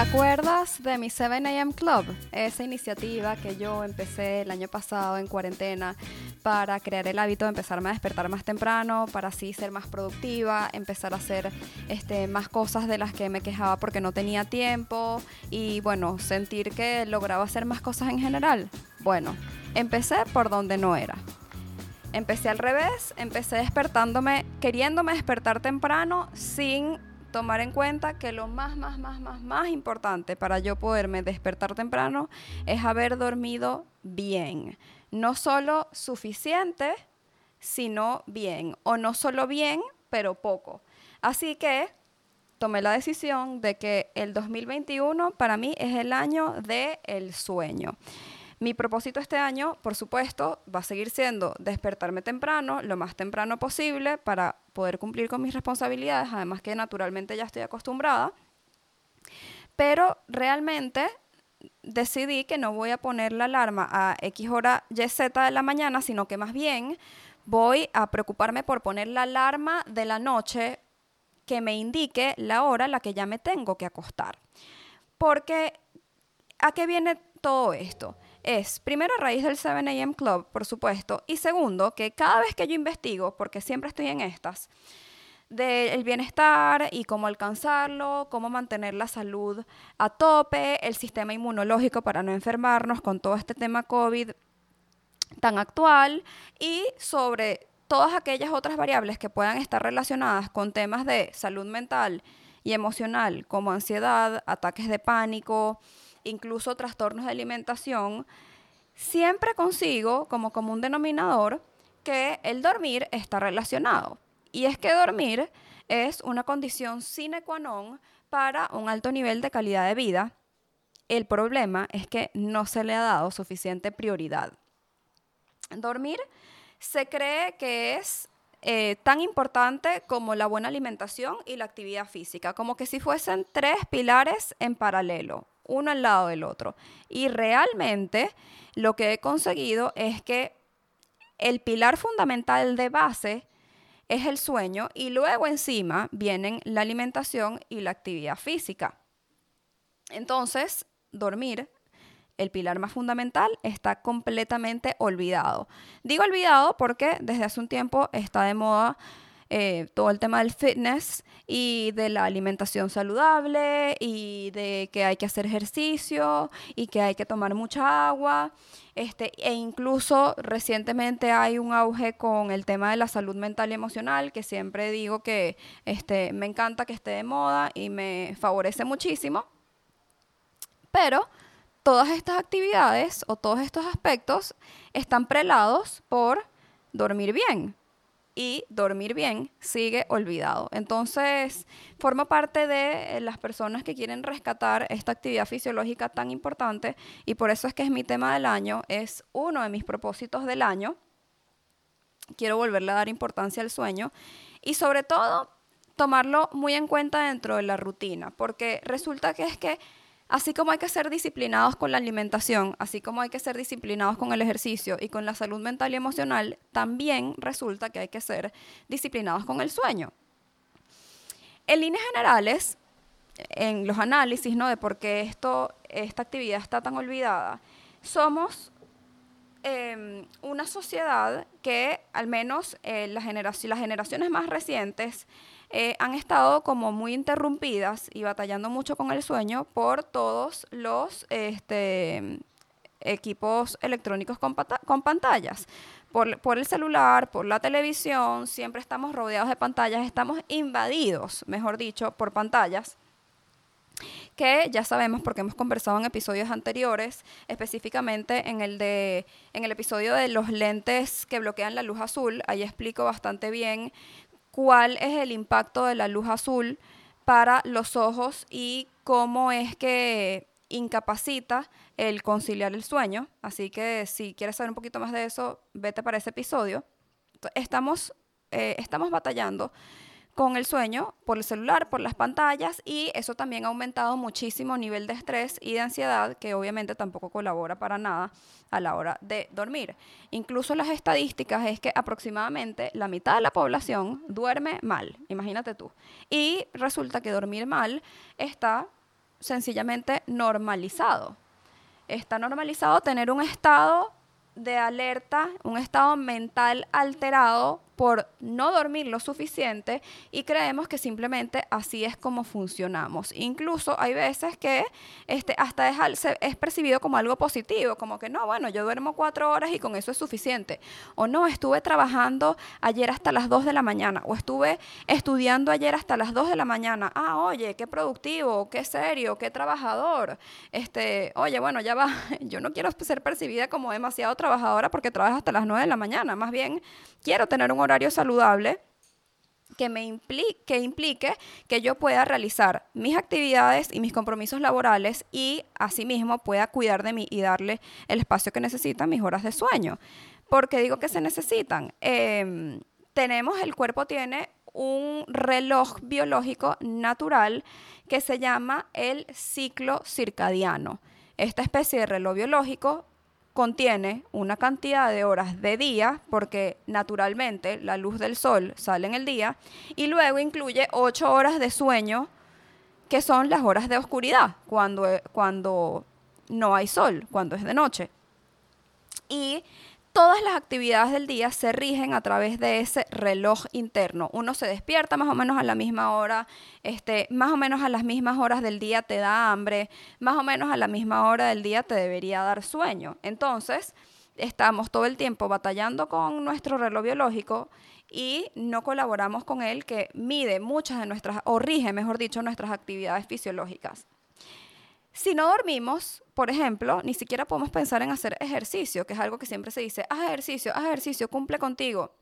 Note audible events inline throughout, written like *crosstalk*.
Acuerdas de mi 7am Club? Esa iniciativa que yo empecé el año pasado en cuarentena para crear el hábito de empezarme a despertar más temprano, para así ser más productiva, empezar a hacer este, más cosas de las que me quejaba porque no tenía tiempo y bueno, sentir que lograba hacer más cosas en general. Bueno, empecé por donde no era. Empecé al revés, empecé despertándome, queriéndome despertar temprano sin tomar en cuenta que lo más, más, más, más, más importante para yo poderme despertar temprano es haber dormido bien. No solo suficiente, sino bien. O no solo bien, pero poco. Así que tomé la decisión de que el 2021 para mí es el año del el sueño. Mi propósito este año, por supuesto, va a seguir siendo despertarme temprano, lo más temprano posible, para poder cumplir con mis responsabilidades, además que naturalmente ya estoy acostumbrada. Pero realmente decidí que no voy a poner la alarma a X hora Y Z de la mañana, sino que más bien voy a preocuparme por poner la alarma de la noche que me indique la hora a la que ya me tengo que acostar. Porque, ¿a qué viene todo esto? Es, primero, a raíz del 7am Club, por supuesto, y segundo, que cada vez que yo investigo, porque siempre estoy en estas, del bienestar y cómo alcanzarlo, cómo mantener la salud a tope, el sistema inmunológico para no enfermarnos con todo este tema COVID tan actual y sobre todas aquellas otras variables que puedan estar relacionadas con temas de salud mental y emocional, como ansiedad, ataques de pánico, incluso trastornos de alimentación, siempre consigo como común denominador que el dormir está relacionado. Y es que dormir es una condición sine qua non para un alto nivel de calidad de vida. El problema es que no se le ha dado suficiente prioridad. Dormir se cree que es eh, tan importante como la buena alimentación y la actividad física, como que si fuesen tres pilares en paralelo uno al lado del otro. Y realmente lo que he conseguido es que el pilar fundamental de base es el sueño y luego encima vienen la alimentación y la actividad física. Entonces, dormir, el pilar más fundamental, está completamente olvidado. Digo olvidado porque desde hace un tiempo está de moda eh, todo el tema del fitness y de la alimentación saludable y de que hay que hacer ejercicio y que hay que tomar mucha agua. Este, e incluso recientemente hay un auge con el tema de la salud mental y emocional, que siempre digo que este, me encanta que esté de moda y me favorece muchísimo. Pero todas estas actividades o todos estos aspectos están prelados por dormir bien y dormir bien sigue olvidado. Entonces, forma parte de las personas que quieren rescatar esta actividad fisiológica tan importante y por eso es que es mi tema del año, es uno de mis propósitos del año. Quiero volverle a dar importancia al sueño y sobre todo tomarlo muy en cuenta dentro de la rutina, porque resulta que es que Así como hay que ser disciplinados con la alimentación, así como hay que ser disciplinados con el ejercicio y con la salud mental y emocional, también resulta que hay que ser disciplinados con el sueño. En líneas generales, en los análisis ¿no? de por qué esto, esta actividad está tan olvidada, somos em, una sociedad que al menos eh, las, las generaciones más recientes eh, han estado como muy interrumpidas y batallando mucho con el sueño por todos los este, equipos electrónicos con, pantallas. Por, por, el celular, por la televisión, siempre estamos rodeados de pantallas, estamos invadidos, mejor dicho, por pantallas que ya sabemos porque hemos conversado en episodios anteriores, específicamente en el de en el episodio de los lentes que bloquean la luz azul, ahí explico bastante bien cuál es el impacto de la luz azul para los ojos y cómo es que incapacita el conciliar el sueño. Así que si quieres saber un poquito más de eso, vete para ese episodio. Estamos, eh, estamos batallando con el sueño por el celular, por las pantallas y eso también ha aumentado muchísimo nivel de estrés y de ansiedad que obviamente tampoco colabora para nada a la hora de dormir. Incluso las estadísticas es que aproximadamente la mitad de la población duerme mal, imagínate tú. Y resulta que dormir mal está sencillamente normalizado. Está normalizado tener un estado de alerta, un estado mental alterado por no dormir lo suficiente y creemos que simplemente así es como funcionamos. Incluso hay veces que este, hasta es, es percibido como algo positivo, como que no, bueno, yo duermo cuatro horas y con eso es suficiente. O no, estuve trabajando ayer hasta las dos de la mañana o estuve estudiando ayer hasta las dos de la mañana. Ah, oye, qué productivo, qué serio, qué trabajador. Este, oye, bueno, ya va, *laughs* yo no quiero ser percibida como demasiado trabajadora porque trabajo hasta las nueve de la mañana, más bien quiero tener un horario saludable que me implique, que implique que yo pueda realizar mis actividades y mis compromisos laborales y asimismo pueda cuidar de mí y darle el espacio que necesitan mis horas de sueño. porque digo que se necesitan? Em, tenemos, el cuerpo tiene un reloj biológico natural que se llama el ciclo circadiano. Esta especie de reloj biológico contiene una cantidad de horas de día, porque naturalmente la luz del sol sale en el día, y luego incluye ocho horas de sueño, que son las horas de oscuridad, cuando, cuando no hay sol, cuando es de noche. Y todas las actividades del día se rigen a través de ese reloj interno. Uno se despierta más o menos a la misma hora, este, más o menos a las mismas horas del día te da hambre, más o menos a la misma hora del día te debería dar sueño. Entonces, estamos todo el tiempo batallando con nuestro reloj biológico y no colaboramos con él que mide muchas de nuestras, o rige, mejor dicho, nuestras actividades fisiológicas. Si no dormimos, por ejemplo, ni siquiera podemos pensar en hacer ejercicio, que es algo que siempre se dice, haz ejercicio, haz ejercicio, cumple contigo.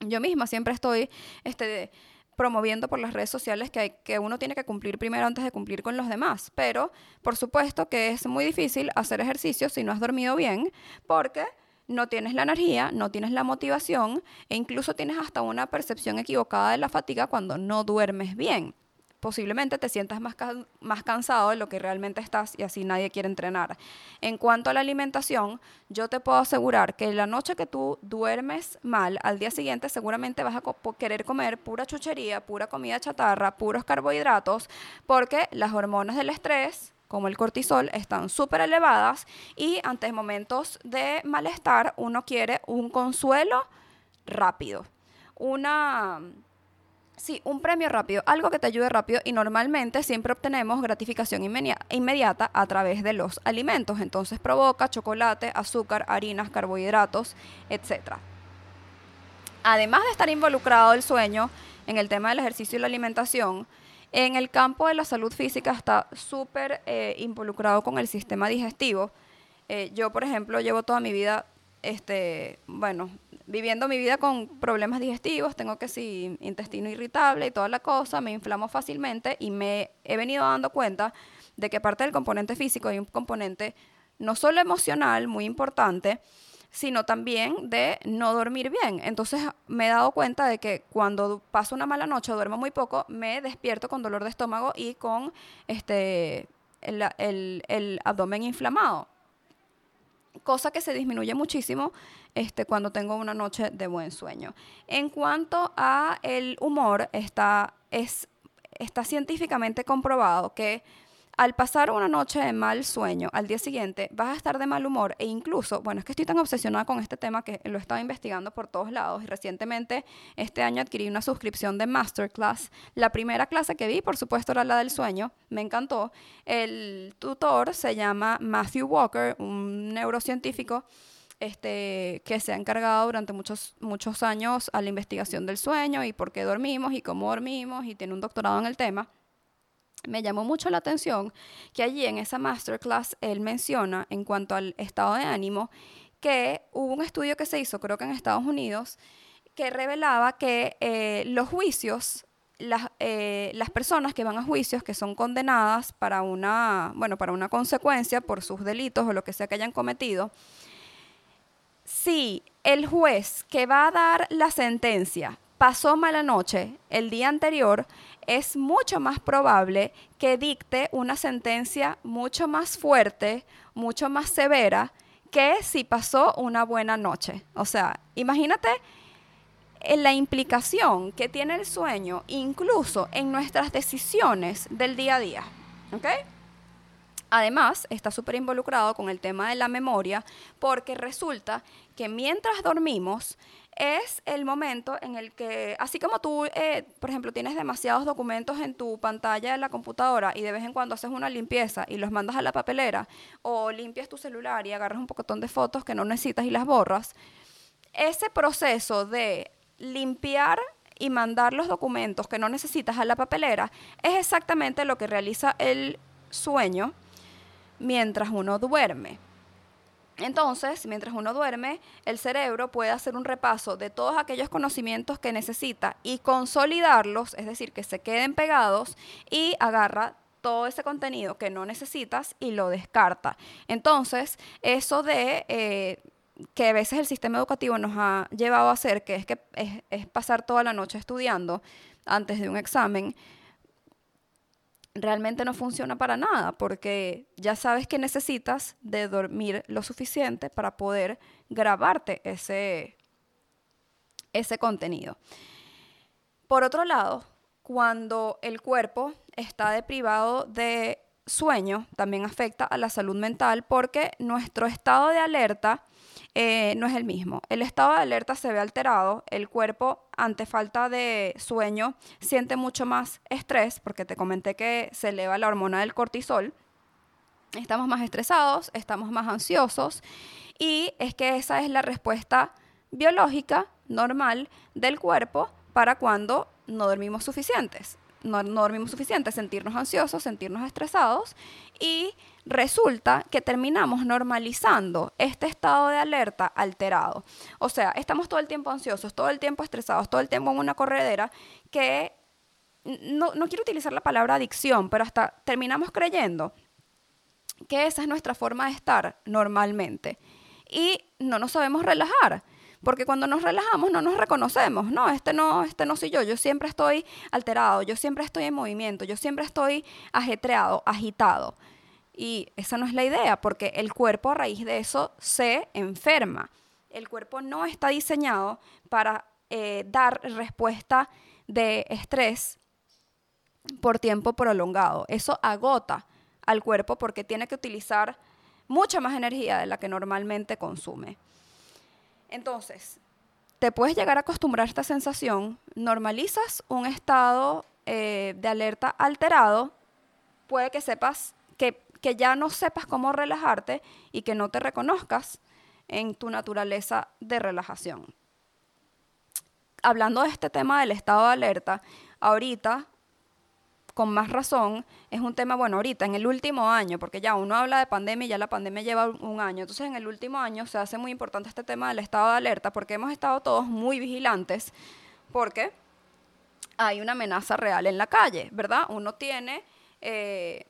Yo misma siempre estoy este, promoviendo por las redes sociales que, uno tiene que cumplir primero antes de cumplir con los demás. Pero, por supuesto que es muy difícil hacer ejercicio si no has dormido bien, porque no tienes la energía, no tienes la motivación e incluso tienes hasta una percepción equivocada de la fatiga cuando no duermes bien posiblemente te sientas más, más cansado de lo que realmente estás y así nadie quiere entrenar. En cuanto a la alimentación, yo te puedo asegurar que la noche que tú duermes mal, al día siguiente seguramente vas a querer comer pura chuchería, pura comida chatarra, puros carbohidratos, porque las hormonas del estrés como el cortisol, están súper elevadas y ante momentos de malestar uno quiere un consuelo rápido, una Sí, un premio rápido, algo que te ayude rápido y normalmente siempre obtenemos gratificación inmediata a través de los alimentos. Entonces provoca chocolate, azúcar, harinas, carbohidratos, etc. Además de estar involucrado el sueño en el tema del ejercicio y la alimentación, en el campo de la salud física está súper eh, involucrado con el sistema digestivo. Eh, yo, por ejemplo, llevo toda mi vida este, bueno, viviendo mi vida con problemas digestivos, tengo que si intestino irritable y toda la cosa, me inflamo fácilmente y me he venido dando cuenta de que parte del componente físico hay un componente no solo emocional muy importante, sino también de no dormir bien. Entonces me he dado cuenta de que cuando paso una mala noche, duermo muy poco, me despierto con dolor de estómago y con este, el abdomen inflamado cosa que se disminuye muchísimo este, cuando tengo una noche de buen sueño. En cuanto a el humor, está, es, está científicamente comprobado que al pasar una noche de mal sueño, al día siguiente vas a estar de mal humor e incluso, bueno, es que estoy tan obsesionada con este tema que lo he estado investigando por todos lados y recientemente este año adquirí una suscripción de Masterclass. La primera clase que vi, por supuesto, era la del sueño, me encantó. El tutor se llama Matthew Walker, un neurocientífico este, que se ha encargado durante muchos, muchos años a la investigación del sueño y por qué dormimos y cómo dormimos y tiene un doctorado en el tema me llamó mucho la atención que allí en esa masterclass él menciona en cuanto al estado de ánimo que hubo un estudio que se hizo, creo que en Estados Unidos, que revelaba que eh, los juicios, las, eh, las, personas que van a juicios que son condenadas para una, bueno, para una consecuencia por sus delitos o lo que sea que hayan cometido, si el juez que va a dar la sentencia pasó mala noche el día anterior, es mucho más probable que dicte una sentencia mucho más fuerte, mucho más severa, que si pasó una buena noche. O sea, imagínate en la implicación que tiene el sueño incluso en nuestras decisiones del día a día. ¿Ok? Además, está súper involucrado con el tema de la memoria porque resulta que mientras dormimos, es el momento en el que, así como tú, eh, por ejemplo, tienes demasiados documentos en tu pantalla de la computadora y de vez en cuando haces una limpieza y los mandas a la papelera, o limpias tu celular y agarras un pocotón de fotos que no necesitas y las borras, ese proceso de limpiar y mandar los documentos que no necesitas a la papelera es exactamente lo que realiza el sueño mientras uno duerme. Entonces, mientras uno duerme, el cerebro puede hacer un repaso de todos aquellos conocimientos que necesita y consolidarlos, es decir, que se queden pegados y agarra todo ese contenido que no necesitas y lo descarta. Entonces, eso de eh, que a veces el sistema educativo nos ha llevado a hacer, que es que es pasar toda la noche estudiando antes de un examen, realmente no funciona para nada porque ya sabes que necesitas de dormir lo suficiente para poder grabarte ese, ese contenido. Por otro lado, cuando el cuerpo está deprivado de sueño, también afecta a la salud mental porque nuestro estado de alerta eh, no es el mismo. El estado de alerta se ve alterado, el cuerpo ante falta de sueño siente mucho más estrés, porque te comenté que se eleva la hormona del cortisol. Estamos más estresados, estamos más ansiosos y es que esa es la respuesta biológica normal del cuerpo para cuando no dormimos suficientes. No, no dormimos suficiente, sentirnos ansiosos, sentirnos estresados y resulta que terminamos normalizando este estado de alerta alterado. O sea, estamos todo el tiempo ansiosos, todo el tiempo estresados, todo el tiempo en una corredera que no, quiero utilizar la palabra adicción, pero hasta terminamos creyendo que esa es nuestra forma de estar normalmente. Y no nos sabemos relajar. Porque cuando nos relajamos no nos reconocemos, no, este no, este no soy yo, yo siempre estoy alterado, yo siempre estoy en movimiento, yo siempre estoy ajetreado, agitado. Y esa no es la idea, porque el cuerpo a raíz de eso se enferma. El cuerpo no está diseñado para eh, dar respuesta de estrés por tiempo prolongado. Eso agota al cuerpo porque tiene que utilizar mucha más energía de la que normalmente consume. Entonces, te puedes llegar a acostumbrar a esta sensación, normalizas un estado eh, de alerta alterado, puede que sepas que que ya no sepas cómo relajarte y que no te reconozcas en tu naturaleza de relajación. Hablando de este tema del estado de alerta, ahorita, con más razón, es un tema, bueno, ahorita, en el último año, porque ya uno habla de pandemia y ya la pandemia lleva un año, entonces en el último año se hace muy importante este tema del estado de alerta porque hemos estado todos muy vigilantes, porque hay una amenaza real en la calle, ¿verdad? Uno tiene... Eh,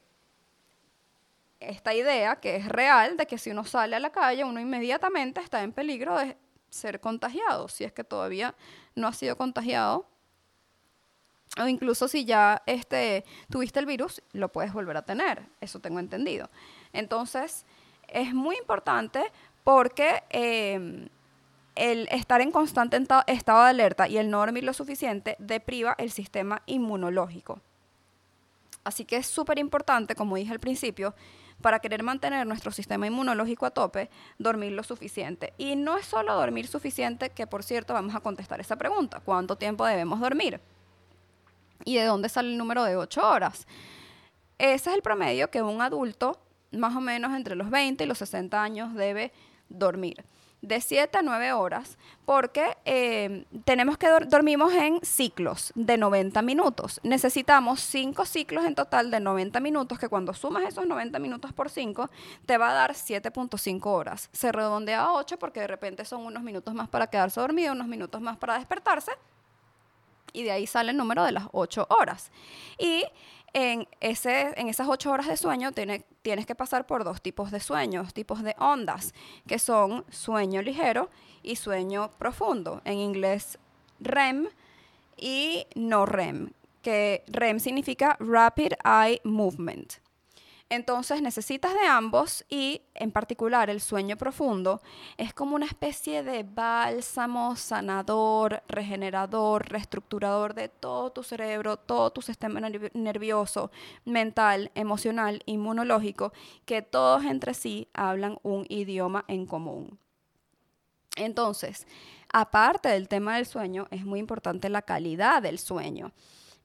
esta idea que es real de que si uno sale a la calle, uno inmediatamente está en peligro de ser contagiado, si es que todavía no ha sido contagiado. O incluso si ya este, tuviste el virus, lo puedes volver a tener. Eso tengo entendido. Entonces, es muy importante porque em, el estar en constante estado de alerta y el no dormir lo suficiente depriva el sistema inmunológico. Así que es súper importante, como dije al principio, para querer mantener nuestro sistema inmunológico a tope, dormir lo suficiente. Y no es solo dormir suficiente, que por cierto vamos a contestar esa pregunta, ¿cuánto tiempo debemos dormir? ¿Y de dónde sale el número de 8 horas? Ese es el promedio que un adulto, más o menos entre los 20 y los 60 años, debe dormir de 7 a 9 horas, porque eh, tenemos que dormimos en ciclos de 90 minutos. Necesitamos 5 ciclos en total de 90 minutos, que cuando sumas esos 90 minutos por 5, te va a dar 7.5 horas. Se redondea a 8 porque de repente son unos minutos más para quedarse dormido, unos minutos más para despertarse, y de ahí sale el número de las 8 horas. Y en, ese, en esas ocho horas de sueño tienes que pasar por dos tipos de sueños, tipos de ondas, que son sueño ligero y sueño profundo. En inglés REM y no REM, que REM significa Rapid Eye Movement. Entonces necesitas de ambos y en particular el sueño profundo es como una especie de bálsamo sanador, regenerador, reestructurador de todo tu cerebro, todo tu sistema nervioso, mental, emocional, inmunológico, que todos entre sí hablan un idioma en común. Entonces, aparte del tema del sueño, es muy importante la calidad del sueño.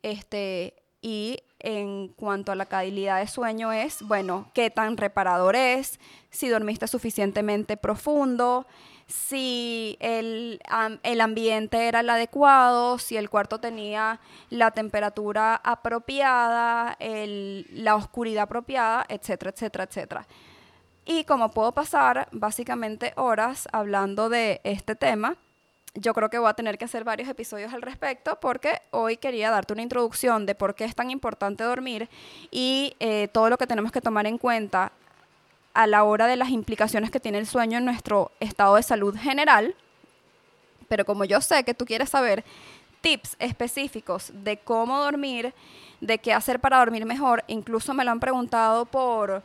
Este, y en cuanto a la calidad de sueño es, bueno, qué tan reparador es, si dormiste suficientemente profundo, si el, el, ambiente era el adecuado, si el cuarto tenía la temperatura apropiada, la oscuridad apropiada, etcétera, etcétera, etcétera. Y como puedo pasar básicamente horas hablando de este tema, yo creo que voy a tener que hacer varios episodios al respecto porque hoy quería darte una introducción de por qué es tan importante dormir y eh, todo lo que tenemos que tomar en cuenta a la hora de las implicaciones que tiene el sueño en nuestro estado de salud general. Pero como yo sé que tú quieres saber tips específicos de cómo dormir, de qué hacer para dormir mejor, incluso me lo han preguntado por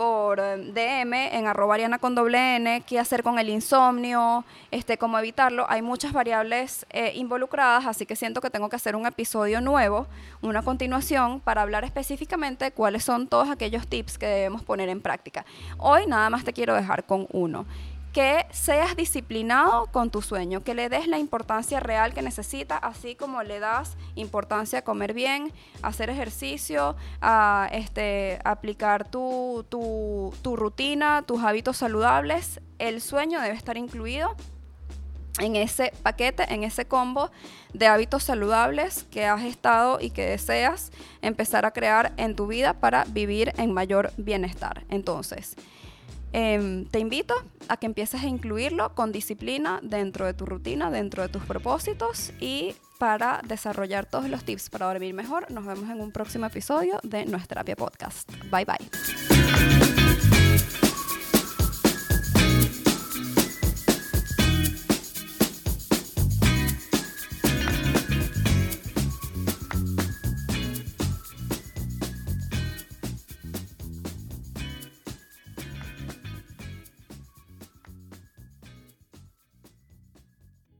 por eh, DM en arroba ariana con doble N, qué hacer con el insomnio, este, cómo evitarlo. Hay muchas variables eh, involucradas, así que siento que tengo que hacer un episodio nuevo, una continuación, para hablar específicamente de cuáles son todos aquellos tips que debemos poner en práctica. Hoy nada más te quiero dejar con uno que seas disciplinado con tu sueño, que le des la importancia real que necesita, así como le das importancia a comer bien, hacer ejercicio, a este, aplicar tu, tu rutina, tus hábitos saludables. El sueño debe estar incluido en ese paquete, en ese combo de hábitos saludables que has estado y que deseas empezar a crear en tu vida para vivir en mayor bienestar. Entonces, Em, te invito a que empieces a incluirlo con disciplina dentro de tu rutina, dentro de tus propósitos y para desarrollar todos los tips para dormir mejor. Nos vemos en un próximo episodio de Nuestra Terapia Podcast. Bye bye.